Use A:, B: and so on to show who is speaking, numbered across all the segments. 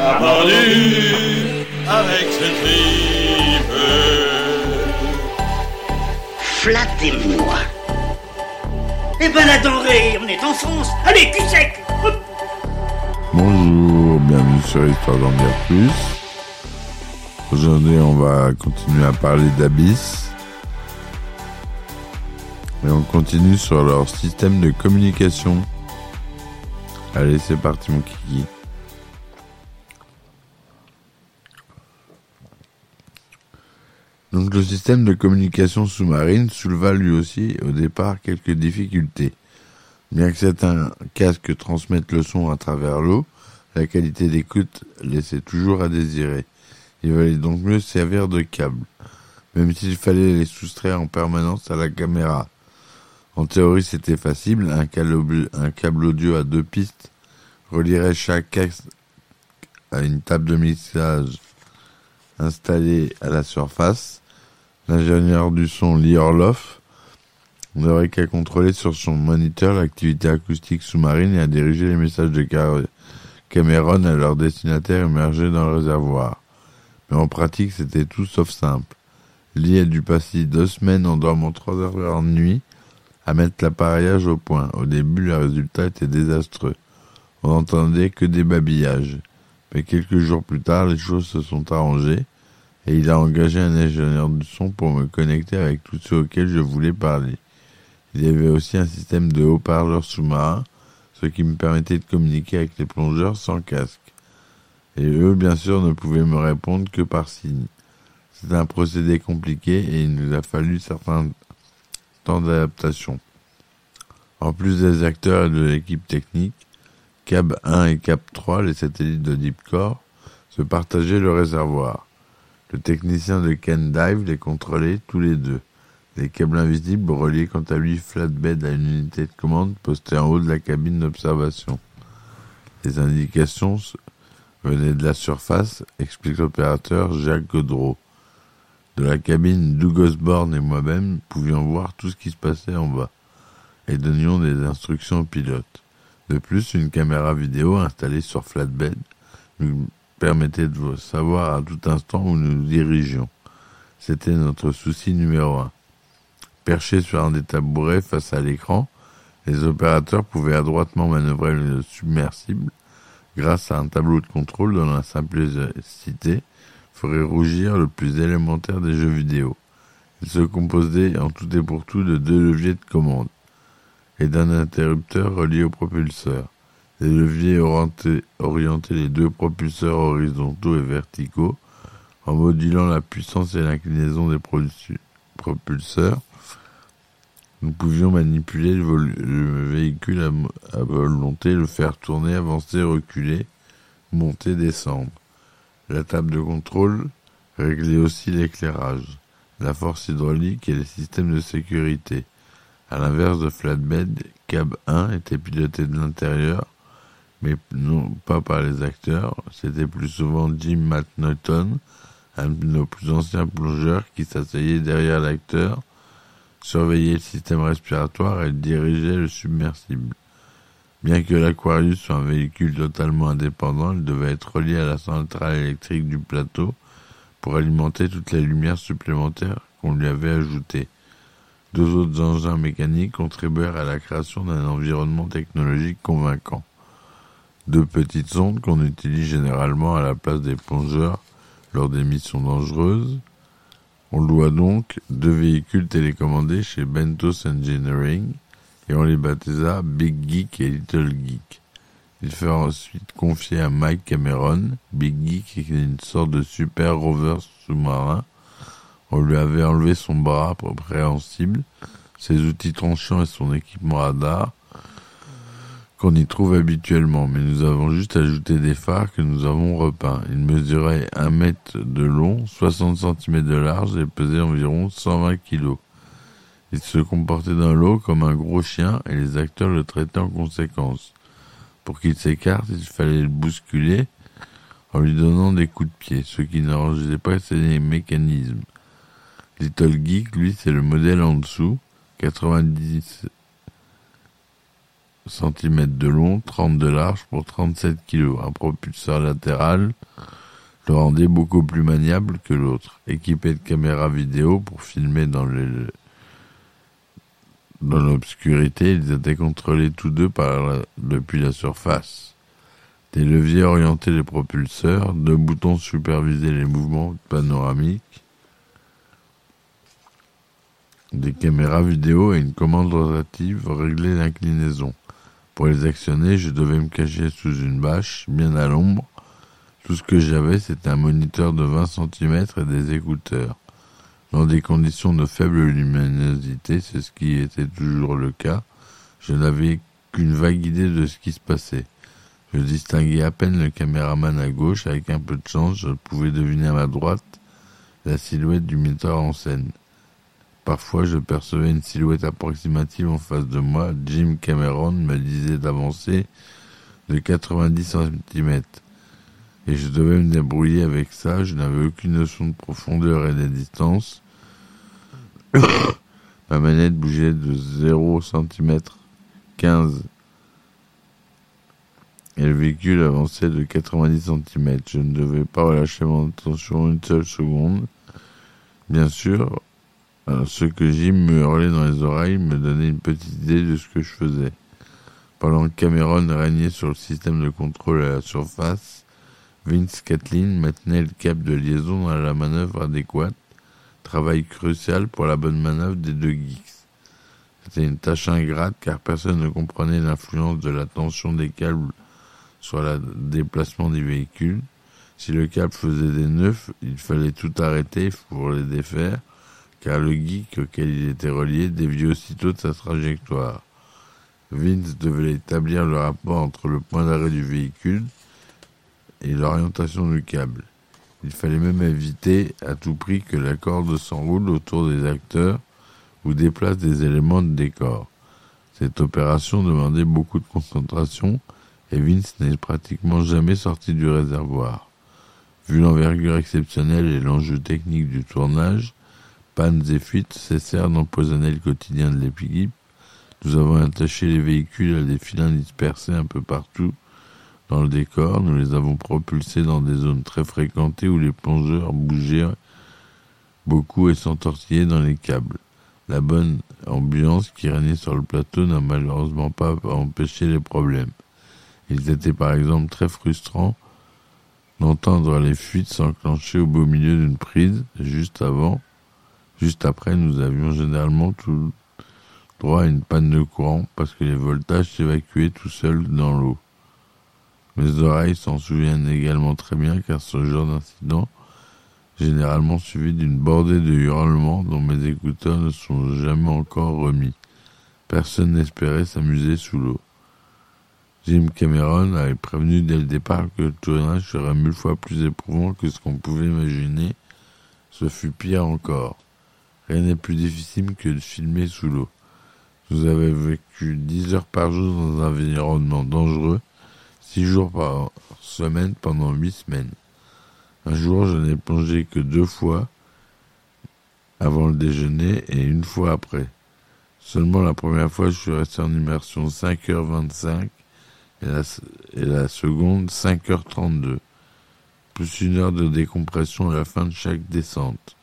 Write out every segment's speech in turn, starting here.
A: On a pendu avec ses tripes.
B: Flattez-moi.
C: Eh ben la denrée, on est en France. Allez, cul sec.
D: Bonjour, bienvenue sur Histoire d'en dire plus. Aujourd'hui, on va continuer à parler d'Abyss. Et on continue sur leur système de communication. Allez, c'est parti, mon kiki. Donc le système de communication sous-marine souleva lui aussi au départ quelques difficultés. Bien que certains casques transmettent le son à travers l'eau, la qualité d'écoute laissait toujours à désirer. Il valait donc mieux servir de câbles, même s'il fallait les soustraire en permanence à la caméra. En théorie, c'était facile, un câble, un câble audio à deux pistes relierait chaque casque à une table de mixage installée à la surface. L'ingénieur du son Lee Orloff n'aurait qu'à contrôler sur son moniteur l'activité acoustique sous-marine et à diriger les messages de Cameron à leur destinataire émergé dans le réservoir. Mais en pratique, c'était tout sauf simple. Lee a dû passer deux semaines en dormant trois heures par nuit à mettre l'appareillage au point. Au début, le résultat était désastreux. On n'entendait que des babillages. Mais quelques jours plus tard, les choses se sont arrangées et il a engagé un ingénieur du son pour me connecter avec tous ceux auxquels je voulais parler. Il y avait aussi un système de haut-parleurs sous-marins, ce qui me permettait de communiquer avec les plongeurs sans casque. Et eux, bien sûr, ne pouvaient me répondre que par signe. C'est un procédé compliqué et il nous a fallu certains temps d'adaptation. En plus des acteurs et de l'équipe technique, Cab 1 et Cab 3, les satellites de Deepcore, se partageaient le réservoir. Le technicien de Ken Dive les contrôlait tous les deux. Les câbles invisibles reliés quant à lui flatbed à une unité de commande postée en haut de la cabine d'observation. Les indications venaient de la surface, explique l'opérateur Jacques Godreau. De la cabine, Doug Osborne et moi-même pouvions voir tout ce qui se passait en bas et donnions des instructions au pilote. De plus, une caméra vidéo installée sur flatbed permettait de savoir à tout instant où nous nous dirigions. C'était notre souci numéro un. Perchés sur un des tabourets face à l'écran, les opérateurs pouvaient adroitement manœuvrer le submersible grâce à un tableau de contrôle dont la simplicité ferait rougir le plus élémentaire des jeux vidéo. Il se composait en tout et pour tout de deux leviers de commande et d'un interrupteur relié au propulseur. Les leviers orientaient, les deux propulseurs horizontaux et verticaux en modulant la puissance et l'inclinaison des propulseurs. Nous pouvions manipuler le, véhicule à, à volonté, le faire tourner, avancer, reculer, monter, descendre. La table de contrôle réglait aussi l'éclairage, la force hydraulique et les systèmes de sécurité. À l'inverse de Flatbed, Cab 1 était piloté de l'intérieur, mais non pas par les acteurs. C'était plus souvent Jim McNaughton, un de nos plus anciens plongeurs, qui s'asseyait derrière l'acteur, surveillait le système respiratoire et dirigeait le submersible. Bien que l'Aquarius soit un véhicule totalement indépendant, il devait être relié à la centrale électrique du plateau pour alimenter toutes les lumières supplémentaires qu'on lui avait ajoutées. Deux autres engins mécaniques contribuèrent à la création d'un environnement technologique convaincant. Deux petites sondes qu'on utilise généralement à la place des plongeurs lors des missions dangereuses. On loua donc deux véhicules télécommandés chez Bentos Engineering et on les baptisa Big Geek et Little Geek. Il fut ensuite confié à Mike Cameron. Big Geek est une sorte de super rover sous-marin. On lui avait enlevé son bras préhensible, ses outils tranchants et son équipement radar qu'on y trouve habituellement, mais nous avons juste ajouté des phares que nous avons repeints. Ils mesuraient un mètre de long, 60 cm de large et pesaient environ 120 kg. Il se comportait dans l'eau comme un gros chien et les acteurs le traitaient en conséquence. Pour qu'il s'écarte, il fallait le bousculer en lui donnant des coups de pied, ce qui n'arrangeait pas ses mécanismes. Little Geek, lui, c'est le modèle en dessous, 90 cm de long, 30 de large pour 37 kg. Un propulseur latéral le rendait beaucoup plus maniable que l'autre. Équipé de caméras vidéo pour filmer dans l'obscurité, ils étaient contrôlés tous deux par depuis la surface. Des leviers orientaient les propulseurs, deux boutons supervisaient les mouvements panoramiques, des caméras vidéo et une commande rotative réglaient l'inclinaison. Pour les actionner, je devais me cacher sous une bâche, bien à l'ombre. Tout ce que j'avais, c'était un moniteur de 20 cm et des écouteurs. Dans des conditions de faible luminosité, c'est ce qui était toujours le cas, je n'avais qu'une vague idée de ce qui se passait. Je distinguais à peine le caméraman à gauche, avec un peu de chance, je pouvais deviner à ma droite la silhouette du metteur en scène. Parfois, je percevais une silhouette approximative en face de moi. Jim Cameron me disait d'avancer de 90 cm. Et je devais me débrouiller avec ça. Je n'avais aucune notion de profondeur et de distance. Ma manette bougeait de 0 cm 15 et le véhicule avançait de 90 cm. Je ne devais pas relâcher mon attention une seule seconde. Bien sûr, ce que Jim me hurlait dans les oreilles me donnait une petite idée de ce que je faisais. Pendant que Cameron régnait sur le système de contrôle à la surface, Vince Kathleen maintenait le cap de liaison dans la manœuvre adéquate, travail crucial pour la bonne manœuvre des deux geeks. C'était une tâche ingrate car personne ne comprenait l'influence de la tension des câbles sur le déplacement des véhicules. Si le câble faisait des nœuds, il fallait tout arrêter pour les défaire car le geek auquel il était relié déviait aussitôt de sa trajectoire. Vince devait établir le rapport entre le point d'arrêt du véhicule et l'orientation du câble. Il fallait même éviter à tout prix que la corde s'enroule autour des acteurs ou déplace des éléments de décor. Cette opération demandait beaucoup de concentration et Vince n'est pratiquement jamais sorti du réservoir. Vu l'envergure exceptionnelle et l'enjeu technique du tournage, pannes et fuites cessèrent d'empoisonner le quotidien de l'équipe. Nous avons attaché les véhicules à des filins dispersés un peu partout dans le décor. Nous les avons propulsés dans des zones très fréquentées où les plongeurs bougeaient beaucoup et s'entortillaient dans les câbles. La bonne ambiance qui régnait sur le plateau n'a malheureusement pas empêché les problèmes. Il était par exemple très frustrant d'entendre les fuites s'enclencher au beau milieu d'une prise, juste avant Juste après, nous avions généralement tout droit à une panne de courant parce que les voltages s'évacuaient tout seuls dans l'eau. Mes oreilles s'en souviennent également très bien car ce genre d'incident généralement suivi d'une bordée de hurlements dont mes écouteurs ne sont jamais encore remis. Personne n'espérait s'amuser sous l'eau. Jim Cameron avait prévenu dès le départ que le tournage serait mille fois plus éprouvant que ce qu'on pouvait imaginer. Ce fut pire encore. Rien n'est plus difficile que de filmer sous l'eau. Vous avez vécu dix heures par jour dans un environnement dangereux, six jours par semaine pendant huit semaines. Un jour, je n'ai plongé que deux fois avant le déjeuner et une fois après. Seulement la première fois, je suis resté en immersion 5h25 et et la seconde 5h32, plus une heure de décompression à la fin de chaque descente.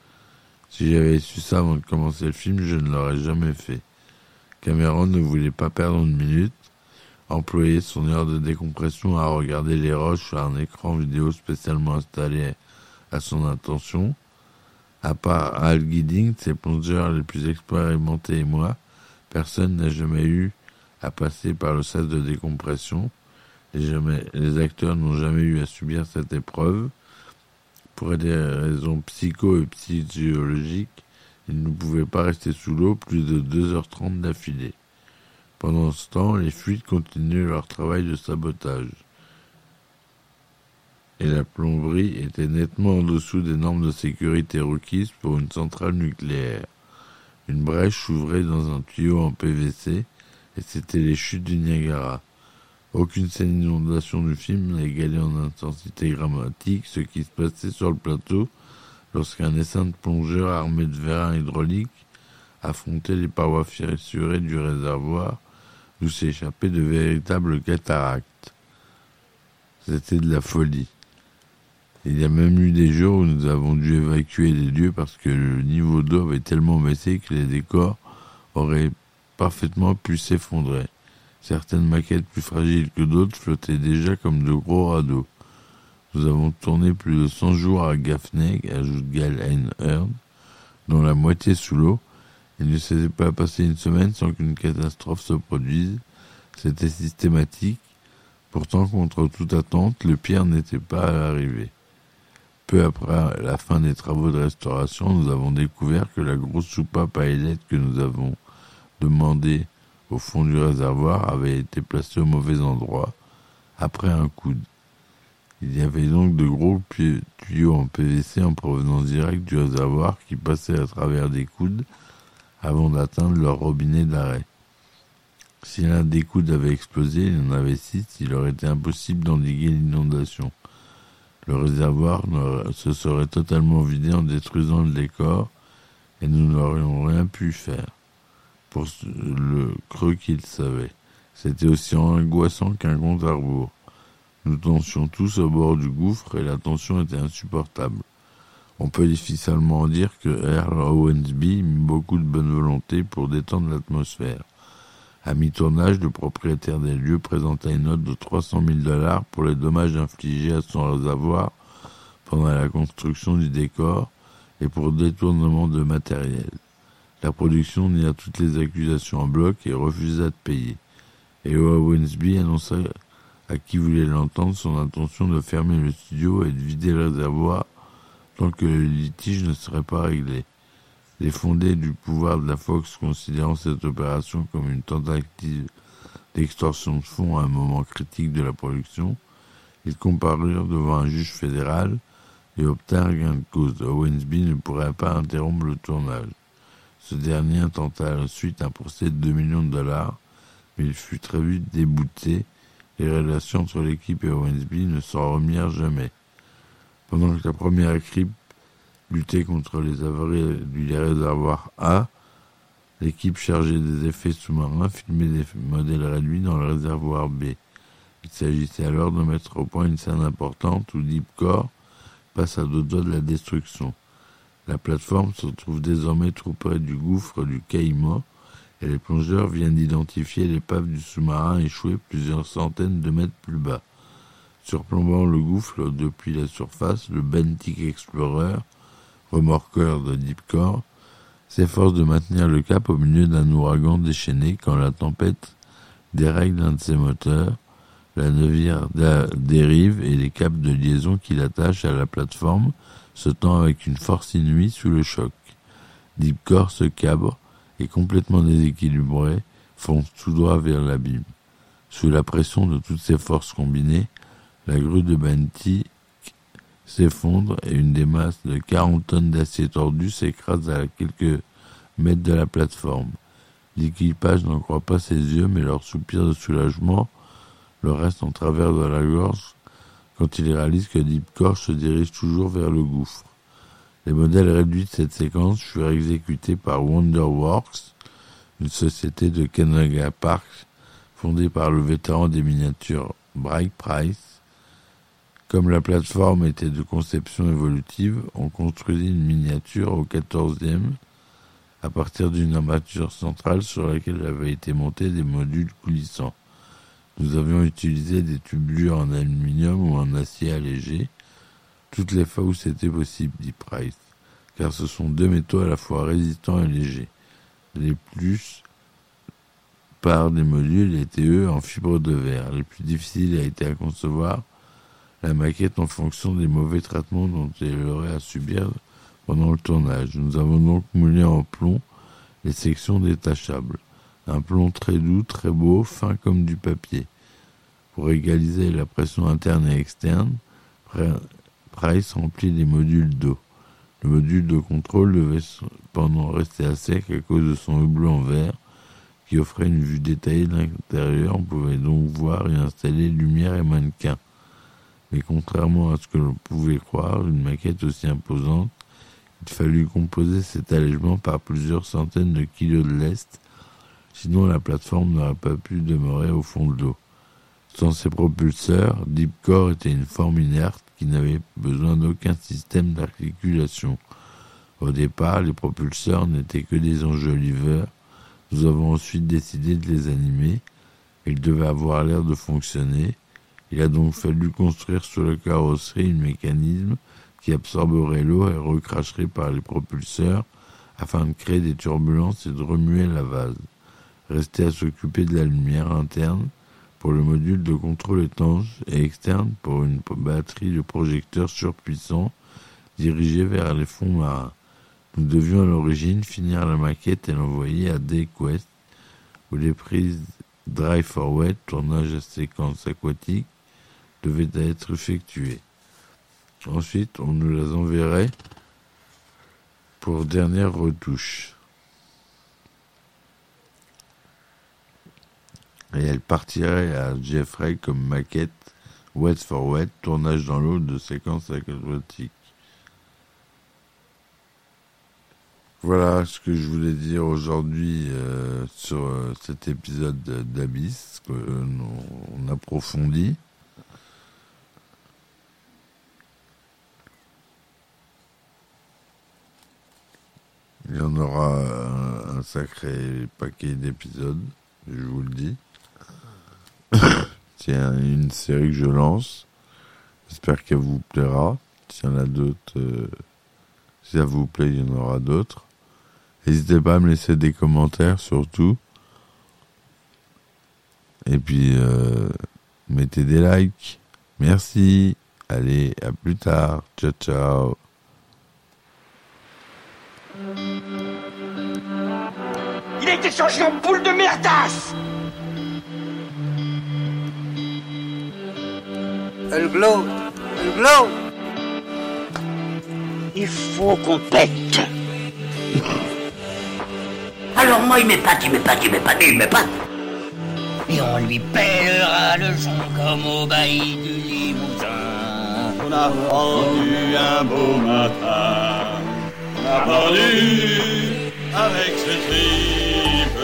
D: Si j'avais su ça avant de commencer le film, je ne l'aurais jamais fait. Cameron ne voulait pas perdre une minute, employer son heure de décompression à regarder les roches sur un écran vidéo spécialement installé à son intention. À part Al Gidding, ses plongeurs les plus expérimentés et moi, personne n'a jamais eu à passer par le sas de décompression. jamais, les acteurs n'ont jamais eu à subir cette épreuve. Pour des raisons psycho et physiologiques, il ne pouvait pas rester sous l'eau plus de 2h30 d'affilée. Pendant ce temps, les fuites continuaient leur travail de sabotage. Et la plomberie était nettement en dessous des normes de sécurité requises pour une centrale nucléaire. Une brèche s'ouvrait dans un tuyau en PVC et c'était les chutes du Niagara. Aucune scène d'inondation du film n'a égalé en intensité dramatique ce qui se passait sur le plateau lorsqu'un essaim de plongeurs armé de vérins hydrauliques affrontait les parois fissurées du réservoir d'où s'échappaient de véritables cataractes. C'était de la folie. Il y a même eu des jours où nous avons dû évacuer les lieux parce que le niveau d'eau avait tellement baissé que les décors auraient parfaitement pu s'effondrer. Certaines maquettes plus fragiles que d'autres flottaient déjà comme de gros radeaux. Nous avons tourné plus de 100 jours à Gaffney, ajoute Gal Hearn, dont la moitié sous l'eau. Il ne s'était pas passé une semaine sans qu'une catastrophe se produise. C'était systématique. Pourtant, contre toute attente, le pire n'était pas à l'arrivée. Peu après la fin des travaux de restauration, nous avons découvert que la grosse soupape à ailettes que nous avons demandée au fond du réservoir avait été placée au mauvais endroit, après un coude. Il y avait donc de gros tuyaux en PVC en provenance directe du réservoir qui passaient à travers des coudes avant d'atteindre leur robinet d'arrêt. Si l'un des coudes avait explosé, il y en avait six, il aurait été impossible d'endiguer l'inondation. Le réservoir se serait totalement vidé en détruisant le décor et nous n'aurions rien pu faire le creux qu'il savait. C'était aussi angoissant qu'un compte à rebours. Nous dansions tous au bord du gouffre et la tension était insupportable. On peut difficilement dire que Earl Owensby mit beaucoup de bonne volonté pour détendre l'atmosphère. À mi-tournage, le propriétaire des lieux présenta une note de 300 000 dollars pour les dommages infligés à son réservoir pendant la construction du décor et pour détournement de matériel. La production nia toutes les accusations en bloc et refusa de payer. Et Owensby annonça à qui voulait l'entendre son intention de fermer le studio et de vider le réservoir tant que le litige ne serait pas réglé. Les fondés du pouvoir de la Fox considérant cette opération comme une tentative d'extorsion de fonds à un moment critique de la production, ils comparurent devant un juge fédéral et obtinrent gain de cause. Owensby ne pourrait pas interrompre le tournage. Ce dernier intenta ensuite un procès de 2 millions de dollars, mais il fut très vite débouté les relations entre l'équipe et Owensby ne s'en remirent jamais. Pendant que la première équipe luttait contre les avaries du réservoir A, l'équipe chargée des effets sous-marins filmait des modèles réduits dans le réservoir B. Il s'agissait alors de mettre au point une scène importante où Deepcore passe à deux doigts de la destruction. La plateforme se trouve désormais trop près du gouffre du Caïman, et les plongeurs viennent d'identifier l'épave du sous-marin échoué plusieurs centaines de mètres plus bas. Surplombant le gouffre depuis la surface, le Bentic Explorer, remorqueur de Deepcore, s'efforce de maintenir le cap au milieu d'un ouragan déchaîné quand la tempête dérègle un de ses moteurs, la navire dérive et les câbles de liaison qui l'attachent à la plateforme se tend avec une force inouïe sous le choc. Deepcore se cabre, et complètement déséquilibré, fonce tout droit vers l'abîme. Sous la pression de toutes ces forces combinées, la grue de Benty s'effondre et une des masses de 40 tonnes d'acier tordu s'écrase à quelques mètres de la plateforme. L'équipage n'en croit pas ses yeux, mais leur soupir de soulagement le reste en travers de la gorge quand il réalise que Deepcore se dirige toujours vers le gouffre. Les modèles réduits de cette séquence furent exécutés par Wonderworks, une société de Canada Park fondée par le vétéran des miniatures Bright Price. Comme la plateforme était de conception évolutive, on construisit une miniature au 14e à partir d'une armature centrale sur laquelle avaient été montés des modules coulissants. Nous avions utilisé des tubulures en aluminium ou en acier allégé, toutes les fois où c'était possible, dit Price, car ce sont deux métaux à la fois résistants et légers. Les plus par des modules étaient eux en fibre de verre. Le plus difficile a été à concevoir la maquette en fonction des mauvais traitements dont elle aurait à subir pendant le tournage. Nous avons donc moulé en plomb les sections détachables. Un plomb très doux, très beau, fin comme du papier. Pour égaliser la pression interne et externe, Price remplit les modules d'eau. Le module de contrôle devait cependant rester à sec à cause de son hublot en verre qui offrait une vue détaillée de l'intérieur. On pouvait donc voir et installer lumière et mannequins. Mais contrairement à ce que l'on pouvait croire, une maquette aussi imposante, il fallut composer cet allègement par plusieurs centaines de kilos de lest, sinon la plateforme n'aurait pas pu demeurer au fond de l'eau. Sans ses propulseurs, Deepcore était une forme inerte qui n'avait besoin d'aucun système d'articulation. Au départ, les propulseurs n'étaient que des enjoliveurs. Nous avons ensuite décidé de les animer. Ils devaient avoir l'air de fonctionner. Il a donc fallu construire sur le carrosserie un mécanisme qui absorberait l'eau et recracherait par les propulseurs afin de créer des turbulences et de remuer la vase. Rester à s'occuper de la lumière interne pour le module de contrôle étanche et externe pour une batterie de projecteurs surpuissants dirigés vers les fonds marins. Nous devions à l'origine finir la maquette et l'envoyer à Dayquest où les prises Dry for Wet, tournage à séquence aquatique, devaient être effectuées. Ensuite, on nous les enverrait pour dernière retouche. Et elle partirait à Jeffrey comme maquette Wet for Wet, tournage dans l'eau de séquence aquatique. Voilà ce que je voulais dire aujourd'hui euh, sur euh, cet épisode d'Abyss qu'on on approfondit. Il y en aura un, sacré paquet d'épisodes, je vous le dis. C'est une série que je lance. J'espère qu'elle vous plaira. S'il y en a d'autres, euh, si ça vous plaît, il y en aura d'autres. N'hésitez pas à me laisser des commentaires surtout. Et puis, euh, mettez des likes. Merci. Allez, à plus tard. Ciao, ciao.
C: Il a été changé en boule de merdasse
E: Elle glow Elle glow
C: Il faut qu'on pète Alors moi il m'épate, il m'épate, il m'épate, il m'épate
B: Et on lui pèlera le son comme au bailli du Limousin.
A: On a rendu un beau matin. On a pendu avec ce tripe.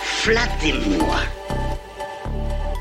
C: Flattez-moi